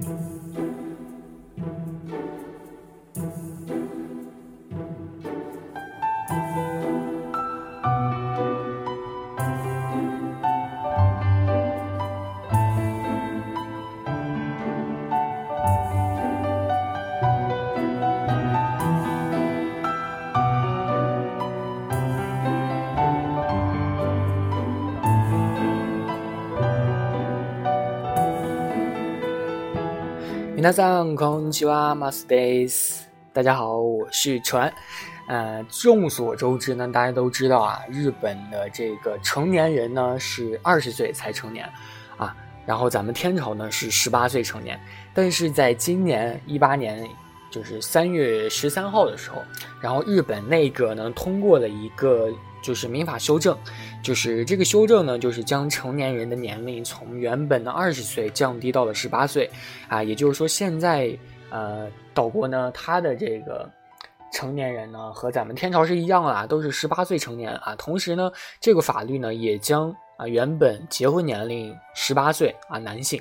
Música 皆さんこんにちは、マスです。大家好，我是船。呃，众所周知呢，大家都知道啊，日本的这个成年人呢是二十岁才成年啊，然后咱们天朝呢是十八岁成年。但是在今年一八年，就是三月十三号的时候，然后日本内阁呢通过了一个。就是民法修正， 就是这个修正呢，就是将成年人的年龄从原本的二十岁降低到了十八岁，啊，也就是说现在呃岛国呢，他的这个成年人呢和咱们天朝是一样啊，都是十八岁成年啊。同时呢，这个法律呢也将啊原本结婚年龄十八岁啊男性。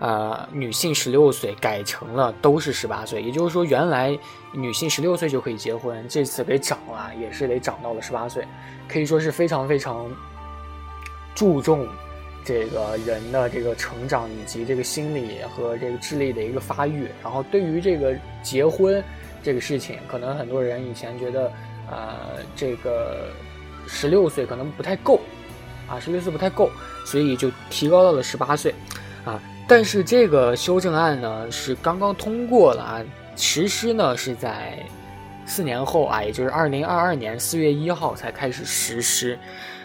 呃，女性十六岁改成了都是十八岁，也就是说，原来女性十六岁就可以结婚，这次给涨了，也是得涨到了十八岁，可以说是非常非常注重这个人的这个成长以及这个心理和这个智力的一个发育。然后，对于这个结婚这个事情，可能很多人以前觉得，呃，这个十六岁可能不太够，啊，十六岁不太够，所以就提高到了十八岁，啊。但是这个修正案呢是刚刚通过了啊，实施呢是在四年后啊，也就是二零二二年四月一号才开始实施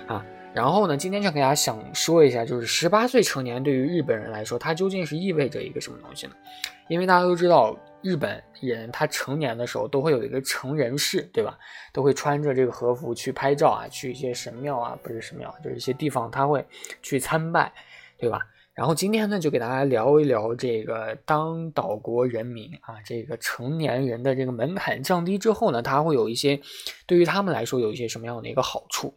啊。然后呢，今天就给大家想说一下，就是十八岁成年对于日本人来说，它究竟是意味着一个什么东西呢？因为大家都知道，日本人他成年的时候都会有一个成人式，对吧？都会穿着这个和服去拍照啊，去一些神庙啊，不是神庙，就是一些地方他会去参拜，对吧？然后今天呢，就给大家聊一聊这个当岛国人民啊，这个成年人的这个门槛降低之后呢，它会有一些对于他们来说有一些什么样的一个好处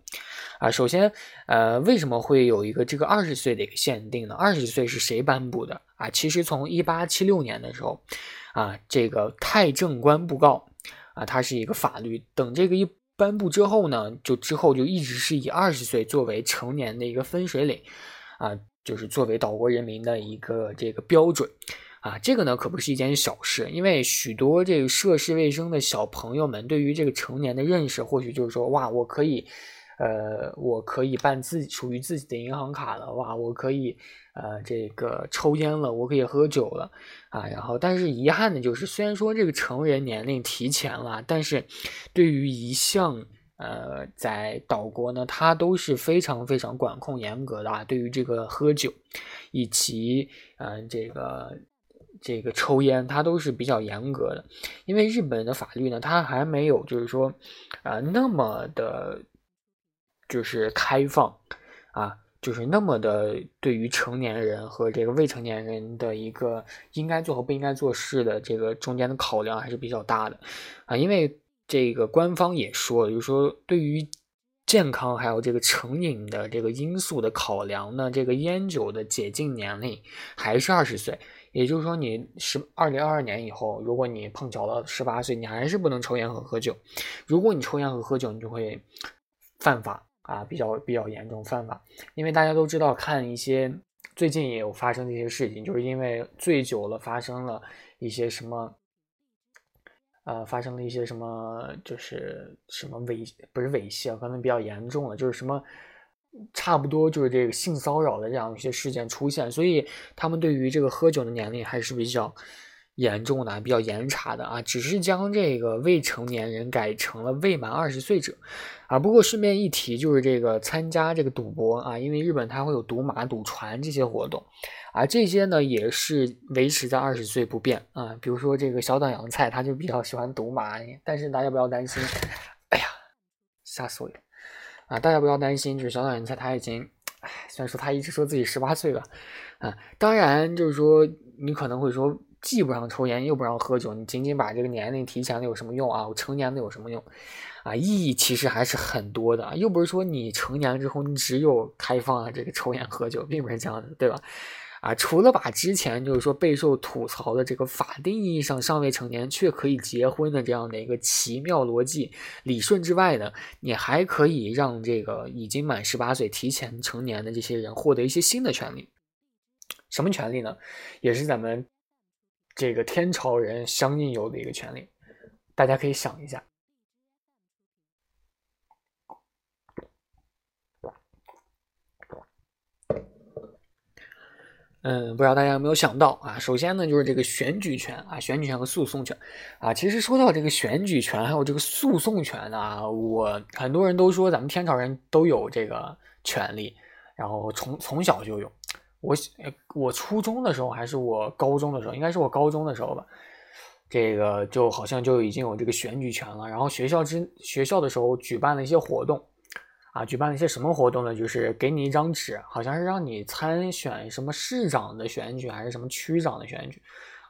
啊？首先，呃，为什么会有一个这个二十岁的一个限定呢？二十岁是谁颁布的啊？其实从一八七六年的时候啊，这个太政官布告啊，它是一个法律，等这个一颁布之后呢，就之后就一直是以二十岁作为成年的一个分水岭啊。就是作为岛国人民的一个这个标准，啊，这个呢可不是一件小事，因为许多这个涉世未深的小朋友们对于这个成年的认识，或许就是说，哇，我可以，呃，我可以办自己属于自己的银行卡了，哇，我可以，呃，这个抽烟了，我可以喝酒了，啊，然后，但是遗憾的就是，虽然说这个成人年龄提前了，但是对于一项。呃，在岛国呢，它都是非常非常管控严格的啊。对于这个喝酒，以及嗯这个这个抽烟，它都是比较严格的。因为日本的法律呢，它还没有就是说啊那么的，就是开放啊，就是那么的对于成年人和这个未成年人的一个应该做和不应该做事的这个中间的考量还是比较大的啊，因为。这个官方也说，就是说对于健康还有这个成瘾的这个因素的考量呢，这个烟酒的解禁年龄还是二十岁。也就是说，你十二零二二年以后，如果你碰巧了十八岁，你还是不能抽烟和喝酒。如果你抽烟和喝酒，你就会犯法啊，比较比较严重犯法。因为大家都知道，看一些最近也有发生的一些事情，就是因为醉酒了，发生了一些什么。呃，发生了一些什么，就是什么猥不是猥亵啊，可能比较严重了，就是什么差不多就是这个性骚扰的这样一些事件出现，所以他们对于这个喝酒的年龄还是比较严重的，比较严查的啊，只是将这个未成年人改成了未满二十岁者啊。不过顺便一提，就是这个参加这个赌博啊，因为日本它会有赌马、赌船这些活动。啊，这些呢也是维持在二十岁不变啊。比如说这个小岛洋菜，他就比较喜欢赌马，但是大家不要担心。哎呀，吓死我了！啊，大家不要担心，就是小岛洋菜他已经，哎，虽然说他一直说自己十八岁吧，啊，当然就是说你可能会说，既不让抽烟又不让喝酒，你仅仅把这个年龄提前了有什么用啊？我成年了有什么用？啊，意义其实还是很多的，又不是说你成年之后你只有开放了这个抽烟喝酒，并不是这样的，对吧？啊，除了把之前就是说备受吐槽的这个法定意义上尚未成年却可以结婚的这样的一个奇妙逻辑理顺之外呢，你还可以让这个已经满十八岁提前成年的这些人获得一些新的权利。什么权利呢？也是咱们这个天朝人相应有的一个权利。大家可以想一下。嗯，不知道大家有没有想到啊？首先呢，就是这个选举权啊，选举权和诉讼权啊。其实说到这个选举权还有这个诉讼权呢，我很多人都说咱们天朝人都有这个权利，然后从从小就有。我我初中的时候还是我高中的时候，应该是我高中的时候吧，这个就好像就已经有这个选举权了。然后学校之学校的时候举办了一些活动。啊，举办了一些什么活动呢？就是给你一张纸，好像是让你参选什么市长的选举，还是什么区长的选举，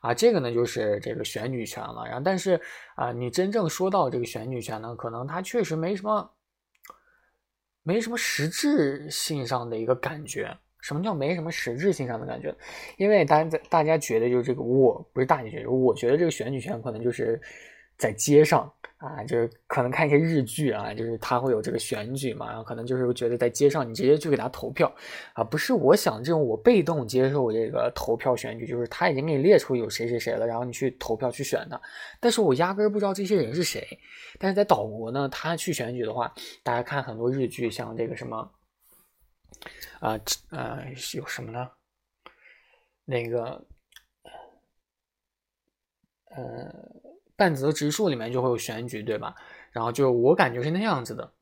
啊，这个呢就是这个选举权了。然后，但是啊，你真正说到这个选举权呢，可能它确实没什么，没什么实质性上的一个感觉。什么叫没什么实质性上的感觉？因为大家在大家觉得就是这个，我不是大家觉得，我觉得这个选举权可能就是在街上。啊，就是可能看一些日剧啊，就是他会有这个选举嘛，然后可能就是觉得在街上你直接去给他投票啊，不是我想这种我被动接受这个投票选举，就是他已经给你列出有谁谁谁了，然后你去投票去选他，但是我压根儿不知道这些人是谁。但是在岛国呢，他去选举的话，大家看很多日剧，像这个什么啊呃有什么呢？那个呃。半泽直树里面就会有选举，对吧？然后就我感觉是那样子的，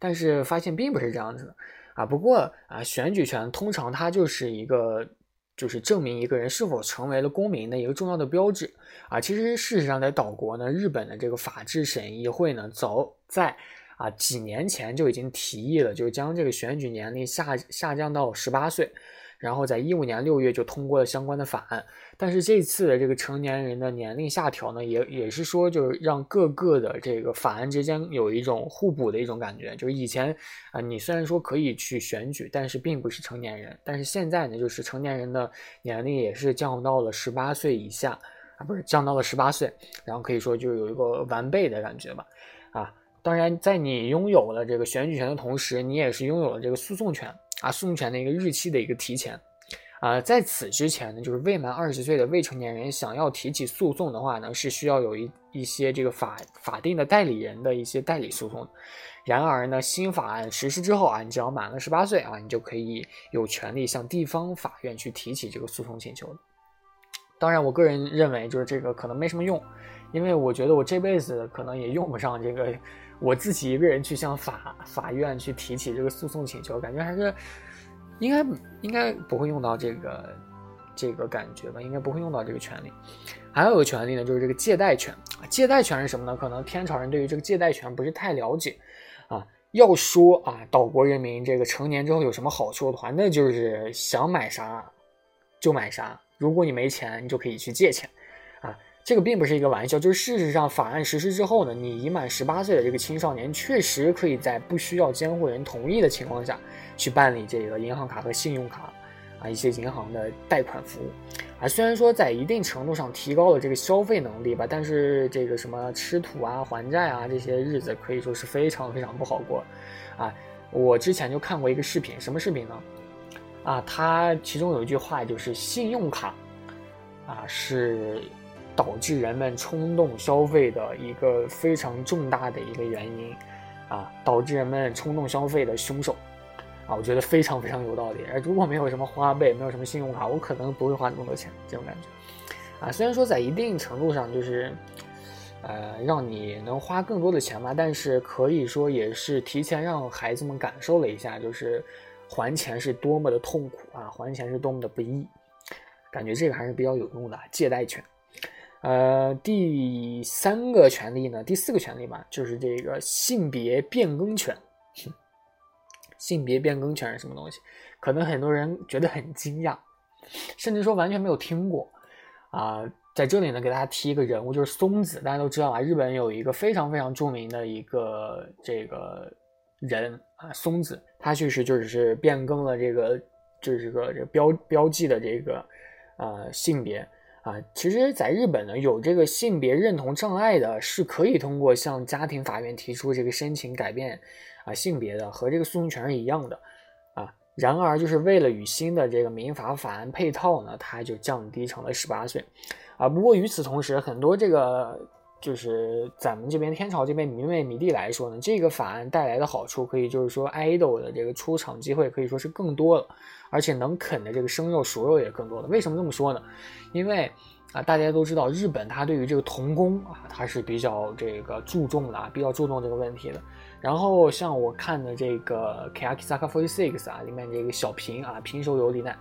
但是发现并不是这样子的啊。不过啊，选举权通常它就是一个，就是证明一个人是否成为了公民的一个重要的标志啊。其实事实上，在岛国呢，日本的这个法制审议会呢，早在啊几年前就已经提议了，就是将这个选举年龄下下降到十八岁。然后在一五年六月就通过了相关的法案，但是这次的这个成年人的年龄下调呢，也也是说就是让各个的这个法案之间有一种互补的一种感觉，就是以前啊你虽然说可以去选举，但是并不是成年人，但是现在呢就是成年人的年龄也是降到了十八岁以下啊，不是降到了十八岁，然后可以说就有一个完备的感觉吧，啊，当然在你拥有了这个选举权的同时，你也是拥有了这个诉讼权。啊，诉讼权的一个日期的一个提前，啊，在此之前呢，就是未满二十岁的未成年人想要提起诉讼的话呢，是需要有一一些这个法法定的代理人的一些代理诉讼。然而呢，新法案实施之后啊，你只要满了十八岁啊，你就可以有权利向地方法院去提起这个诉讼请求。当然，我个人认为就是这个可能没什么用，因为我觉得我这辈子可能也用不上这个。我自己一个人去向法法院去提起这个诉讼请求，感觉还是应该应该不会用到这个这个感觉吧，应该不会用到这个权利。还有一个权利呢，就是这个借贷权。借贷权是什么呢？可能天朝人对于这个借贷权不是太了解啊。要说啊，岛国人民这个成年之后有什么好处的话，那就是想买啥就买啥。如果你没钱，你就可以去借钱。这个并不是一个玩笑，就是事实上，法案实施之后呢，你已满十八岁的这个青少年确实可以在不需要监护人同意的情况下，去办理这个银行卡和信用卡，啊，一些银行的贷款服务，啊，虽然说在一定程度上提高了这个消费能力吧，但是这个什么吃土啊、还债啊这些日子可以说是非常非常不好过，啊，我之前就看过一个视频，什么视频呢？啊，它其中有一句话就是信用卡，啊是。导致人们冲动消费的一个非常重大的一个原因，啊，导致人们冲动消费的凶手，啊，我觉得非常非常有道理。而如果没有什么花呗，没有什么信用卡，我可能不会花那么多钱。这种感觉，啊，虽然说在一定程度上就是，呃，让你能花更多的钱吧，但是可以说也是提前让孩子们感受了一下，就是还钱是多么的痛苦啊，还钱是多么的不易。感觉这个还是比较有用的，借贷权。呃，第三个权利呢，第四个权利吧，就是这个性别变更权。性别变更权是什么东西？可能很多人觉得很惊讶，甚至说完全没有听过。啊，在这里呢，给大家提一个人物，就是松子。大家都知道啊，日本有一个非常非常著名的一个这个人啊，松子，他确实就是变更了这个就是个这个标标记的这个呃性别啊。其实，在日本呢，有这个性别认同障碍的，是可以通过向家庭法院提出这个申请改变啊性别的，和这个诉讼权是一样的啊。然而，就是为了与新的这个民法法案配套呢，它就降低成了十八岁啊。不过与此同时，很多这个。就是咱们这边天朝这边迷妹迷弟来说呢，这个法案带来的好处可以就是说，idol 的这个出场机会可以说是更多了，而且能啃的这个生肉熟肉也更多了。为什么这么说呢？因为啊，大家都知道日本它对于这个童工啊，它是比较这个注重的，比较注重这个问题的。然后像我看的这个 Kakizaka Forty Six 啊，里面这个小平啊，平手友里奈，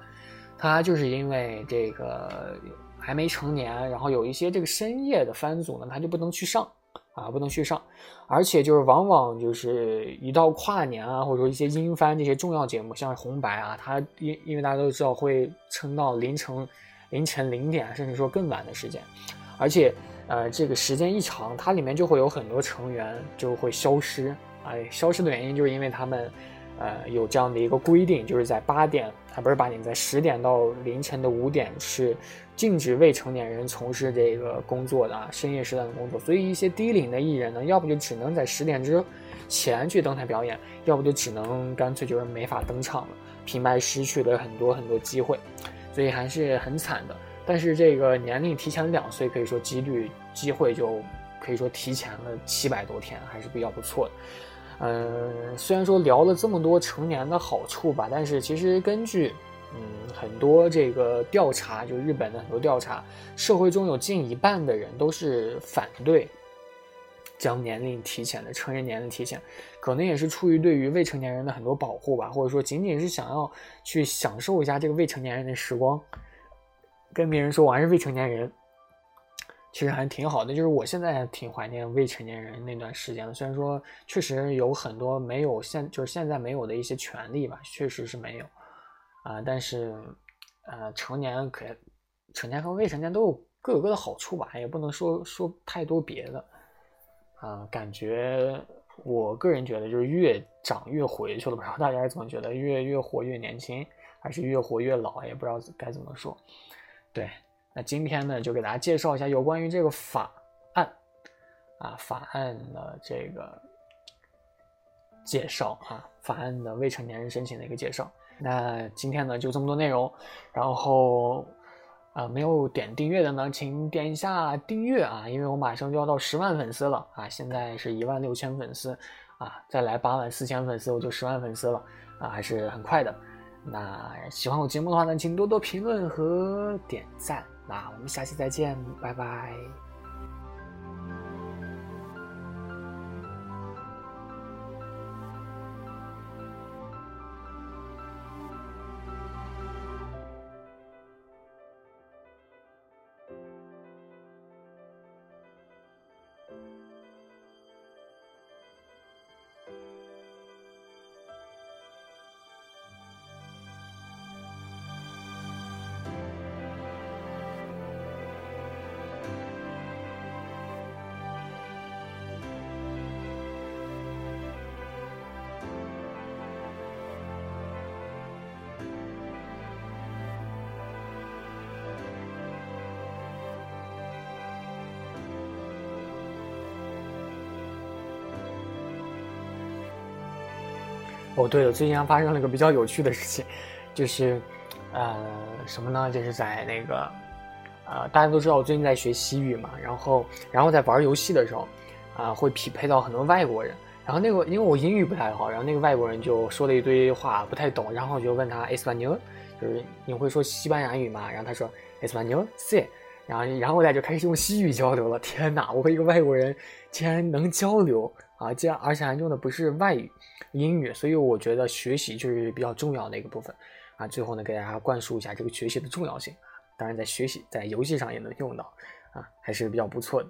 他就是因为这个。还没成年，然后有一些这个深夜的番组呢，他就不能去上啊，不能去上，而且就是往往就是一到跨年啊，或者说一些音番这些重要节目，像红白啊，它因因为大家都知道会撑到凌晨凌晨零点，甚至说更晚的时间，而且呃这个时间一长，它里面就会有很多成员就会消失，哎，消失的原因就是因为他们。呃，有这样的一个规定，就是在八点啊，不是八点，在十点到凌晨的五点是禁止未成年人从事这个工作的啊深夜时段的工作。所以一些低龄的艺人呢，要不就只能在十点之前去登台表演，要不就只能干脆就是没法登场了，平白失去了很多很多机会，所以还是很惨的。但是这个年龄提前两岁，可以说几率机会就可以说提前了七百多天，还是比较不错的。嗯，虽然说聊了这么多成年的好处吧，但是其实根据嗯很多这个调查，就日本的很多调查，社会中有近一半的人都是反对将年龄提前的，成人年龄提前，可能也是出于对于未成年人的很多保护吧，或者说仅仅是想要去享受一下这个未成年人的时光，跟别人说我还是未成年人。其实还挺好的，就是我现在挺怀念未成年人那段时间的。虽然说确实有很多没有现，就是现在没有的一些权利吧，确实是没有啊。但是，呃，成年可成年和未成年都有各有各的好处吧，也不能说说太多别的啊。感觉我个人觉得就是越长越回去了，不知道大家怎么觉得？越越活越年轻，还是越活越老？也不知道该怎么说。对。那今天呢，就给大家介绍一下有关于这个法案啊，法案的这个介绍啊，法案的未成年人申请的一个介绍。那今天呢，就这么多内容。然后啊，没有点订阅的呢，请点一下订阅啊，因为我马上就要到十万粉丝了啊，现在是一万六千粉丝啊，再来八万四千粉丝，我就十万粉丝了啊，还是很快的。那喜欢我节目的话呢，请多多评论和点赞。那我们下期再见，拜拜。哦，对了，最近还发生了一个比较有趣的事情，就是，呃，什么呢？就是在那个，呃，大家都知道我最近在学西语嘛，然后，然后在玩游戏的时候，啊，会匹配到很多外国人，然后那个因为我英语不太好，然后那个外国人就说了一堆话不太懂，然后我就问他 Espanol，就是你会说西班牙语吗？然后他说 Espanol，sí，然后然后我俩就开始用西语交流了。天哪，我和一个外国人竟然能交流啊！竟然而且还用的不是外语。英语，所以我觉得学习就是比较重要的一个部分啊。最后呢，给大家灌输一下这个学习的重要性啊当然，在学习在游戏上也能用到啊，还是比较不错的。